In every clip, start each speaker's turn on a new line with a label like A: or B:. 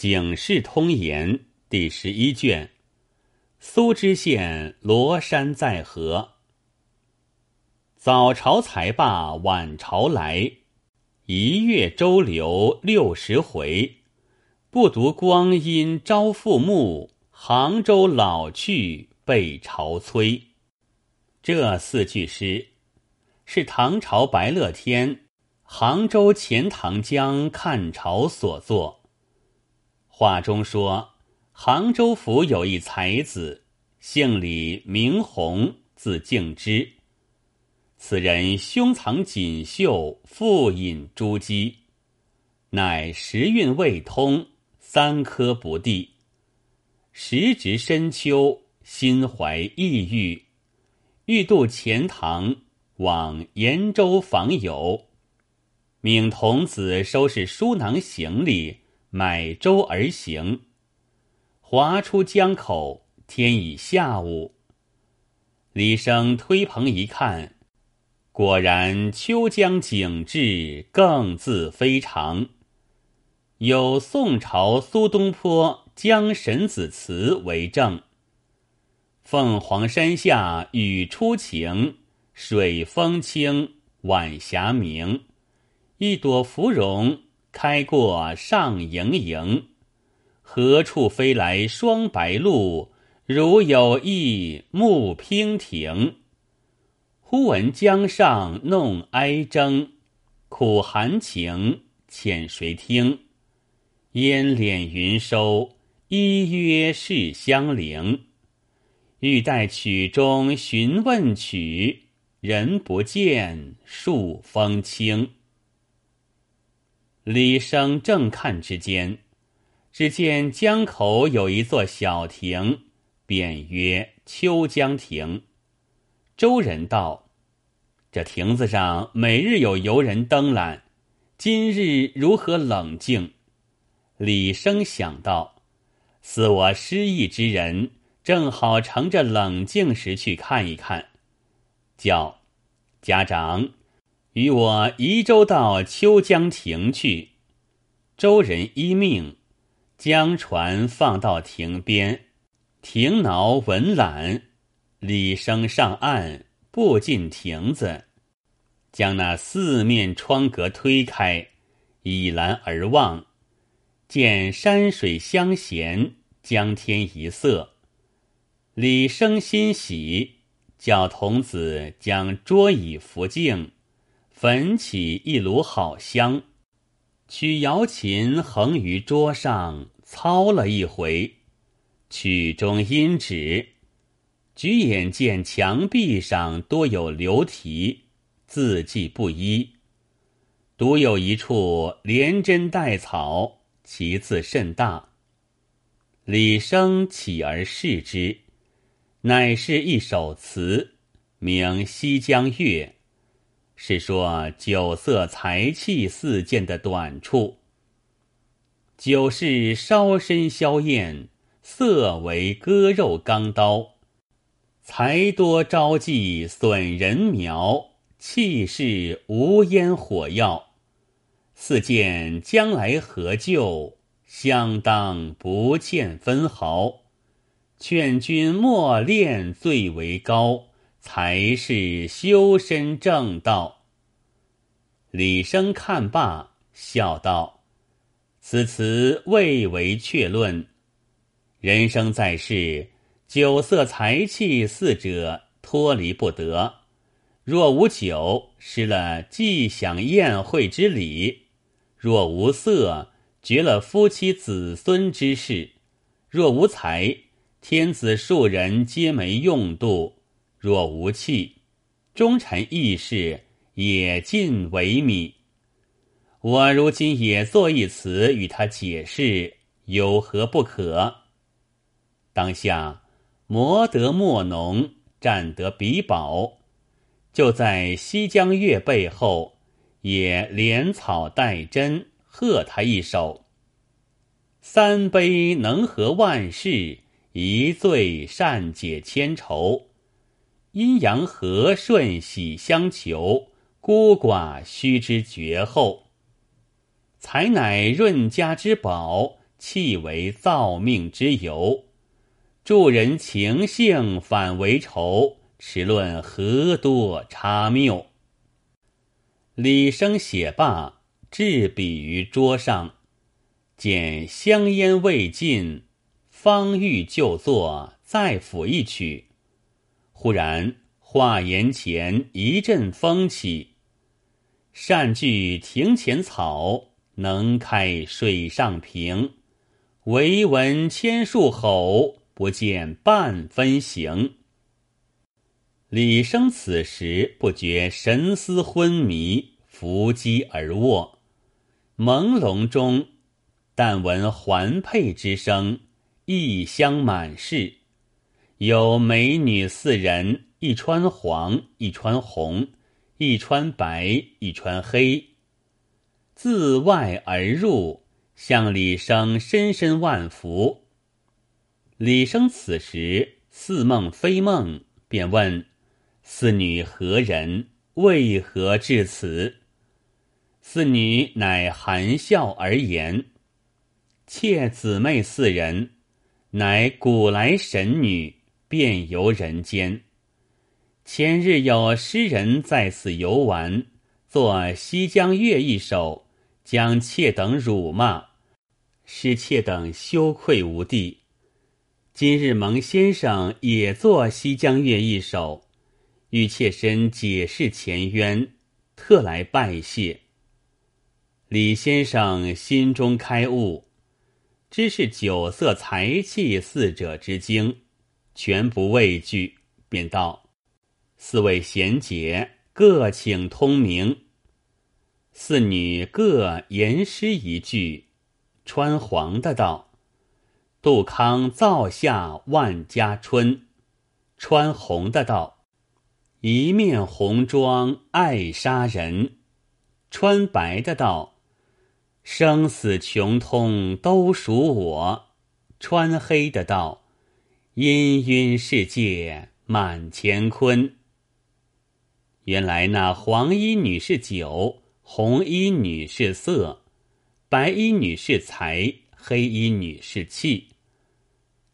A: 警世通言》第十一卷。苏知县罗山在河。早朝才罢晚朝来，一月周流六十回。不独光阴朝复暮，杭州老去被潮催。这四句诗是唐朝白乐天杭州钱塘江看潮所作。话中说。杭州府有一才子，姓李，名弘，字敬之。此人胸藏锦绣，腹饮珠玑，乃时运未通，三科不第。时值深秋，心怀抑郁，欲渡钱塘往延州访友，命童子收拾书囊行李，买舟而行。划出江口，天已下午。李生推棚一看，果然秋江景致更自非常。有宋朝苏东坡《江神子词》为证：“凤凰山下雨初晴，水风清，晚霞明。一朵芙蓉开过上盈盈。”何处飞来双白鹭？如有意慕娉婷。忽闻江上弄哀筝，苦含情，遣谁听？烟敛云收，依约是相邻。欲待曲中询问曲，人不见，树风清。李生正看之间。只见江口有一座小亭，便曰“秋江亭”。周人道：“这亭子上每日有游人登览，今日如何冷静？”李生想到：“似我失意之人，正好乘着冷静时去看一看。”叫家长与我移舟到秋江亭去。周人依命。将船放到亭边，亭挠稳缆，李生上岸，步进亭子，将那四面窗格推开，倚栏而望，见山水相衔，江天一色。李生欣喜，叫童子将桌椅扶净，焚起一炉好香。取瑶琴横于桌上，操了一回，曲中音止。举眼见墙壁上多有流题，字迹不一。独有一处连针带草，其字甚大。李生起而视之，乃是一首词，名《西江月》。是说酒色财气四件的短处。酒是烧身消焰，色为割肉钢刀；财多招忌损人苗，气是无烟火药。四件将来何救？相当不欠分毫。劝君莫恋最为高。才是修身正道。李生看罢，笑道：“此词未为确论。人生在世，酒色财气四者脱离不得。若无酒，失了祭享宴会之礼；若无色，绝了夫妻子孙之事；若无财，天子庶人皆没用度。”若无气，忠臣义士也尽萎靡。我如今也作一词与他解释，有何不可？当下磨得墨浓，蘸得笔饱，就在西江月背后，也连草带针，贺他一首：三杯能和万事，一醉善解千愁。阴阳和顺喜相求，孤寡须知绝后。才乃润家之宝，弃为造命之由。助人情性反为仇，持论何多差谬。李生写罢，置笔于桌上，见香烟未尽，方欲就坐，再抚一曲。忽然画檐前一阵风起，善聚庭前草，能开水上萍。唯闻千树吼。不见半分形。李生此时不觉神思昏迷，伏击而卧。朦胧中，但闻环佩之声，异香满室。有美女四人，一穿黄，一穿红，一穿白，一穿黑。自外而入，向李生深深万福。李生此时似梦非梦，便问：“四女何人？为何至此？”四女乃含笑而言：“妾姊妹四人，乃古来神女，遍游人间。前日有诗人在此游玩，作《西江月》一首，将妾等辱骂，使妾等羞愧无地。”今日蒙先生也作《西江月》一首，欲妾身解释前冤，特来拜谢。李先生心中开悟，知是酒色财气四者之精，全不畏惧，便道：“四位贤姐，各请通名。”四女各言诗一句，穿黄的道。杜康造下万家春，穿红的道，一面红妆爱杀人；穿白的道，生死穷通都属我；穿黑的道，氤氲世界满乾坤。原来那黄衣女是酒，红衣女是色，白衣女是财，黑衣女是气。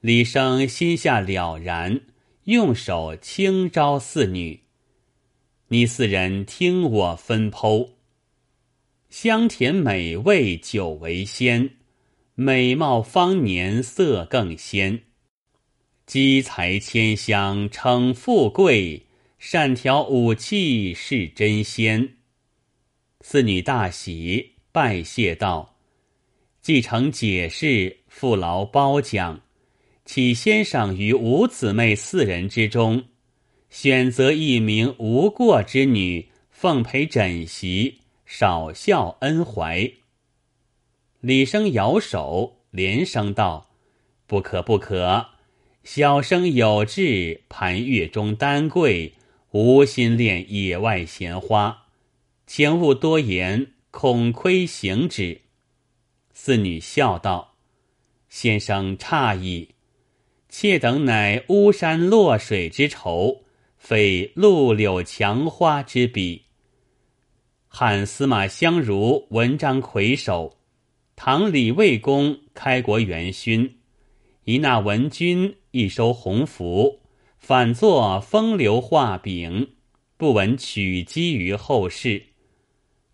A: 李生心下了然，用手轻招四女：“你四人听我分剖。香甜美味酒为先，美貌方年色更鲜。积财千香称富贵，善调武器是真仙。”四女大喜，拜谢道：“继承解释，父劳褒奖。”启先生于五姊妹四人之中，选择一名无过之女，奉陪枕席，少孝恩怀。李生摇手，连声道：“不可不可！小生有志盘月中丹桂，无心恋野外闲花，请勿多言，恐亏行止。”四女笑道：“先生诧异。”妾等乃巫山落水之仇，非陆柳墙花之比。汉司马相如文章魁首，唐李卫公开国元勋，一纳文君，一收鸿福，反作风流画饼，不闻取机于后世。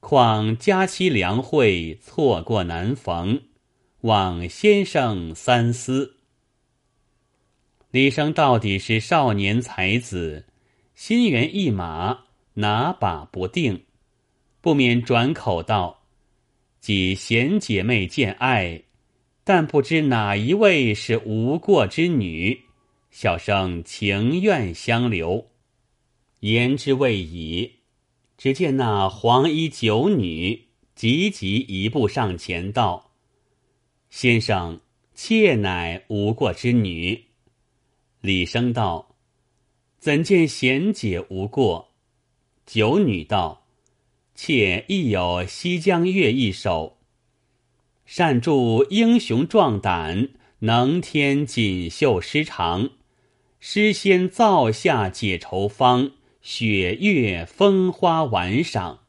A: 况佳期良会，错过难逢，望先生三思。李生到底是少年才子，心猿意马，哪把不定？不免转口道：“几贤姐妹见爱，但不知哪一位是无过之女。小生情愿相留。”言之未已，只见那黄衣九女急急一步上前道：“先生，妾乃无过之女。”李生道：“怎见贤姐无过？”九女道：“妾亦有《西江月》一首，善著英雄壮胆，能添锦绣诗长。诗仙造下解愁方，雪月风花玩赏。”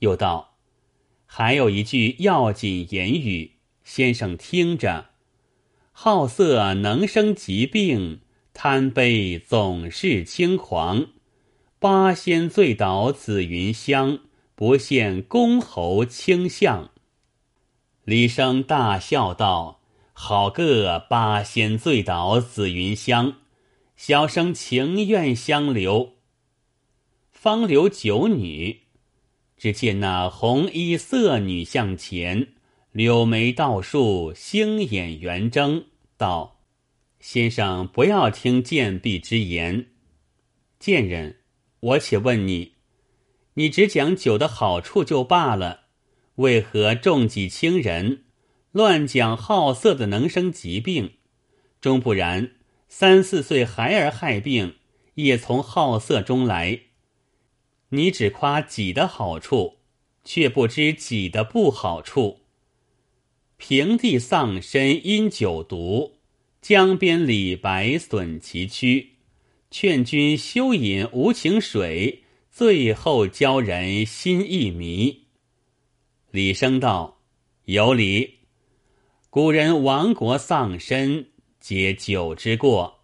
A: 又道：“还有一句要紧言语，先生听着，好色能生疾病，贪杯总是轻狂。八仙醉倒紫云香，不羡公侯卿相。李生大笑道：“好个八仙醉倒紫云香，小生情愿相留。”方留九女，只见那红衣色女向前，柳眉倒竖，星眼圆睁，道：“先生不要听贱婢之言，贱人。”我且问你，你只讲酒的好处就罢了，为何重己轻人，乱讲好色的能生疾病？终不然，三四岁孩儿害病，也从好色中来。你只夸己的好处，却不知己的不好处。平地丧身因酒毒，江边李白损其躯。劝君休饮无情水，醉后教人心易迷。李生道：“有理。古人亡国丧身，皆酒之过，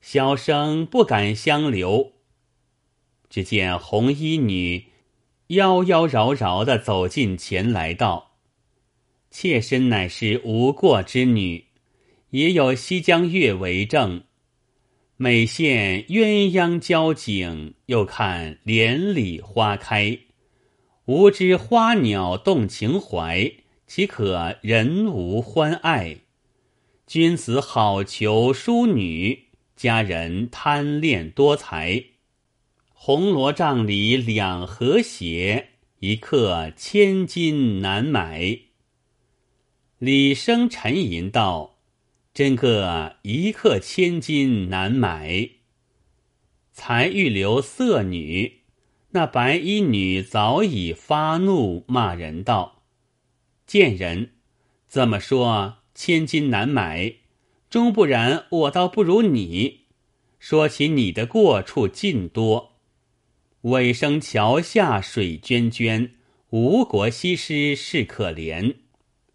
A: 小生不敢相留。”只见红衣女妖妖娆娆的走近前来，道：“妾身乃是无过之女，也有西江月为证。”每见鸳鸯交颈，又看莲里花开。无知花鸟动情怀，岂可人无欢爱？君子好逑淑女，佳人贪恋多才。红罗帐里两和谐，一刻千金难买。李生沉吟道。真个一刻千金难买。才欲留色女，那白衣女早已发怒，骂人道：“贱人，怎么说千金难买？终不然，我倒不如你。说起你的过处尽多，尾生桥下水涓涓，吴国西施是可怜。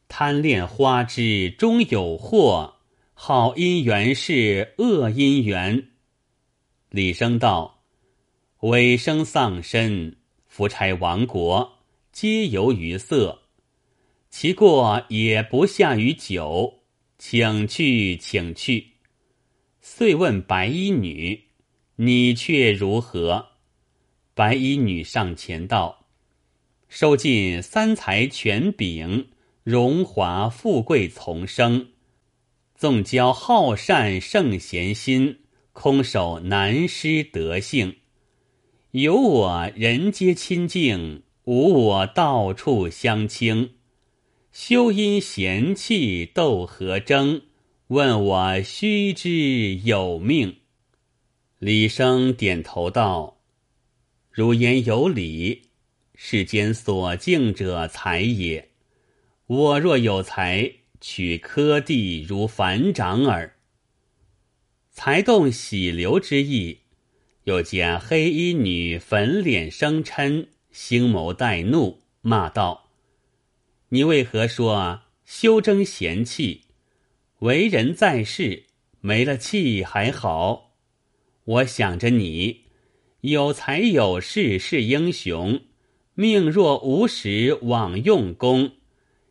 A: 贪恋花枝终有祸。”好姻缘是恶姻缘。李生道：“尾生丧身，夫差亡国，皆由于色，其过也不下于酒。请去，请去。”遂问白衣女：“你却如何？”白衣女上前道：“收尽三才权柄，荣华富贵丛生。”纵交好善圣贤心，空守难施德性。有我人皆亲近，无我到处相倾。休因嫌弃斗何争？问我须知有命。李生点头道：“如言有理。世间所敬者才也，我若有才。”取科第如反掌耳。才动喜流之意，又见黑衣女粉脸生嗔，星眸带怒，骂道：“你为何说修争嫌弃？为人在世，没了气还好。我想着你有才有势是英雄，命若无时枉用功。”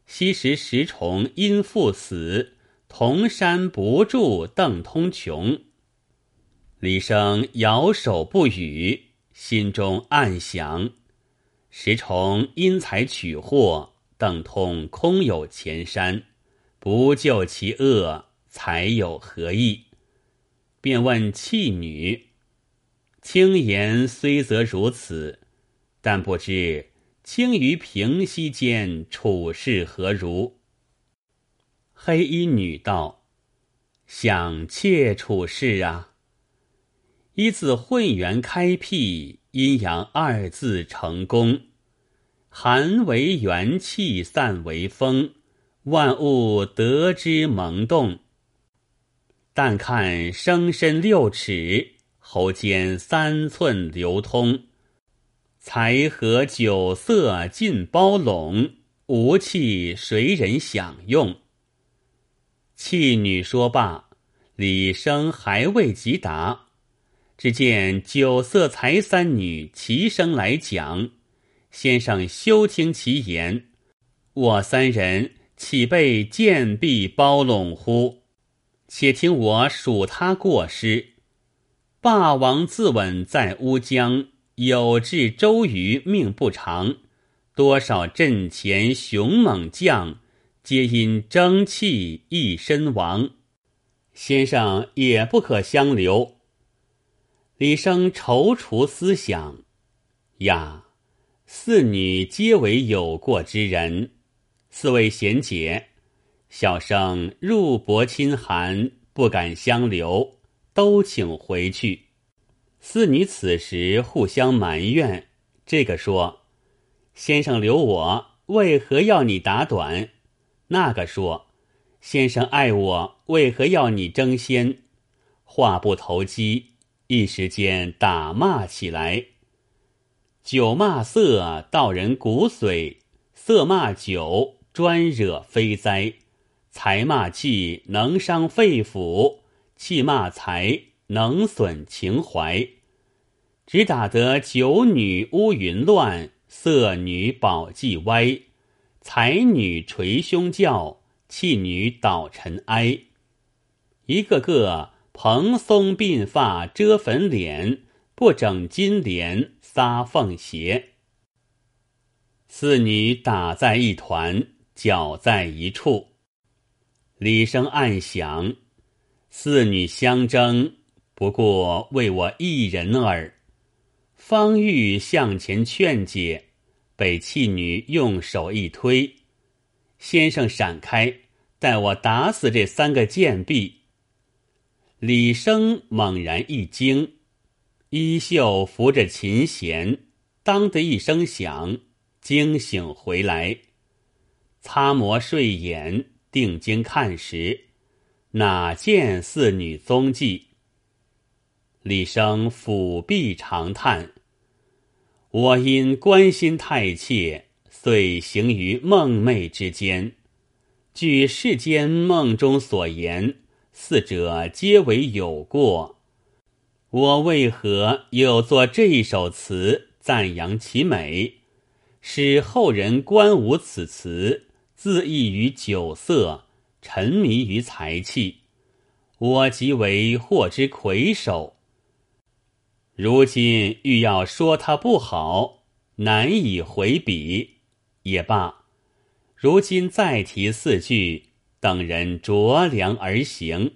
A: 昔时石崇因父死，铜山不住邓通穷。李生摇手不语，心中暗想：石崇因财取货，邓通空有前山，不救其恶，才有何意？便问弃女，轻言虽则如此，但不知。轻于平息间处事何如？黑衣女道：“想妾处事啊。一字混元开辟，阴阳二字成功。寒为元气，散为风，万物得之萌动。但看生身六尺，喉间三寸流通。”才和酒色尽包拢，无气谁人享用？弃女说罢，李生还未及答，只见酒色财三女齐声来讲，先生休听其言，我三人岂被贱婢包拢乎？且听我数他过失。霸王自刎在乌江，有志周瑜命不长，多少阵前雄猛将，皆因争气一身亡。先生也不可相留。李生踌躇思想，呀，四女皆为有过之人，四位贤姐，小生入薄亲寒，不敢相留。都请回去。四女此时互相埋怨，这个说：“先生留我，为何要你打短？”那个说：“先生爱我，为何要你争先？”话不投机，一时间打骂起来。酒骂色，道人骨髓；色骂酒，专惹非灾；财骂气，能伤肺腑。气骂财能损情怀，只打得酒女乌云乱，色女宝髻歪，才女捶胸叫，气女倒尘埃。一个个蓬松鬓发遮粉脸，不整金莲撒凤鞋。四女打在一团，搅在一处。李生暗想。四女相争，不过为我一人耳。方玉向前劝解，被弃女用手一推，先生闪开，待我打死这三个贱婢。李生猛然一惊，衣袖扶着琴弦，当的一声响，惊醒回来，擦磨睡眼，定睛看时。哪见四女踪迹？李生抚臂长叹：“我因关心太切，遂行于梦寐之间。据世间梦中所言，四者皆为有过。我为何又作这一首词赞扬其美，使后人观吾此词，自缢于酒色？”沉迷于财气，我即为祸之魁首。如今欲要说他不好，难以回笔，也罢。如今再提四句，等人酌量而行。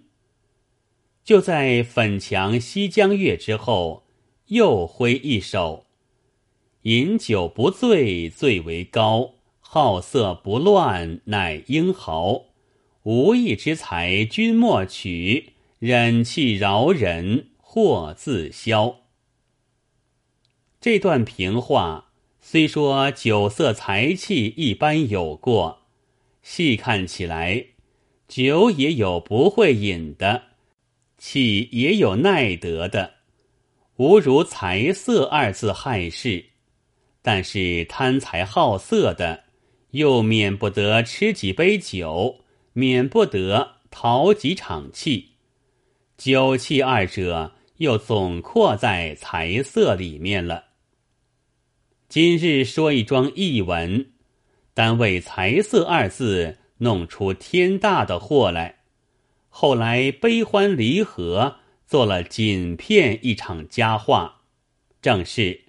A: 就在粉墙西江月之后，又挥一首：饮酒不醉最为高，好色不乱乃英豪。无义之财君莫取，忍气饶人或自消。这段评话虽说酒色财气一般有过，细看起来，酒也有不会饮的，气也有耐得的，无如财色二字害事。但是贪财好色的，又免不得吃几杯酒。免不得淘几场气，酒气二者又总括在财色里面了。今日说一桩译文，单为财色二字弄出天大的祸来。后来悲欢离合，做了锦片一场佳话，正是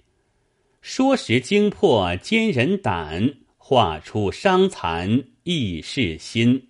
A: 说时惊破奸人胆，画出伤残义士心。